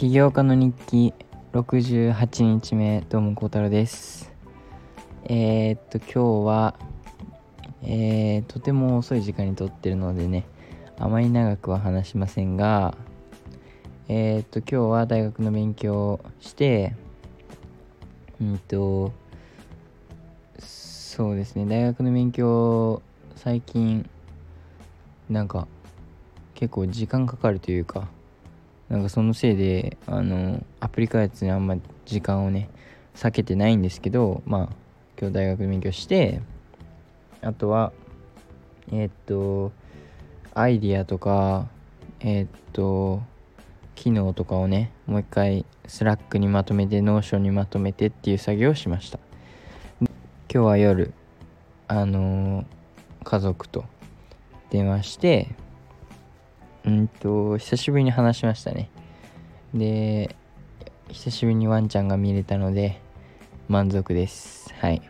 起業家の日記68日目どうも孝太郎です。えー、っと今日はえー、とても遅い時間に撮ってるのでねあまり長くは話しませんがえー、っと今日は大学の勉強をしてうんとそうですね大学の勉強最近なんか結構時間かかるというかなんかそのせいであのアプリ開発にあんま時間をね割けてないんですけどまあ今日大学で勉強してあとはえー、っとアイディアとかえー、っと機能とかをねもう一回 Slack にまとめて Notion にまとめてっていう作業をしました。今日は夜あの家族と電話してうんと、久しぶりに話しましたね。で、久しぶりにワンちゃんが見れたので、満足です。はい。っ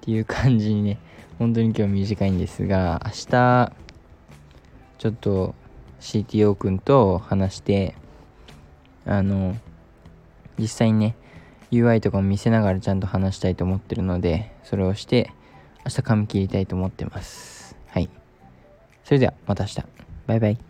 ていう感じにね、本当に今日短いんですが、明日、ちょっと CTO 君と話して、あの、実際にね、UI とかも見せながらちゃんと話したいと思ってるので、それをして、明日髪切りたいと思ってます。はい。それでは、また明日。バイバイ。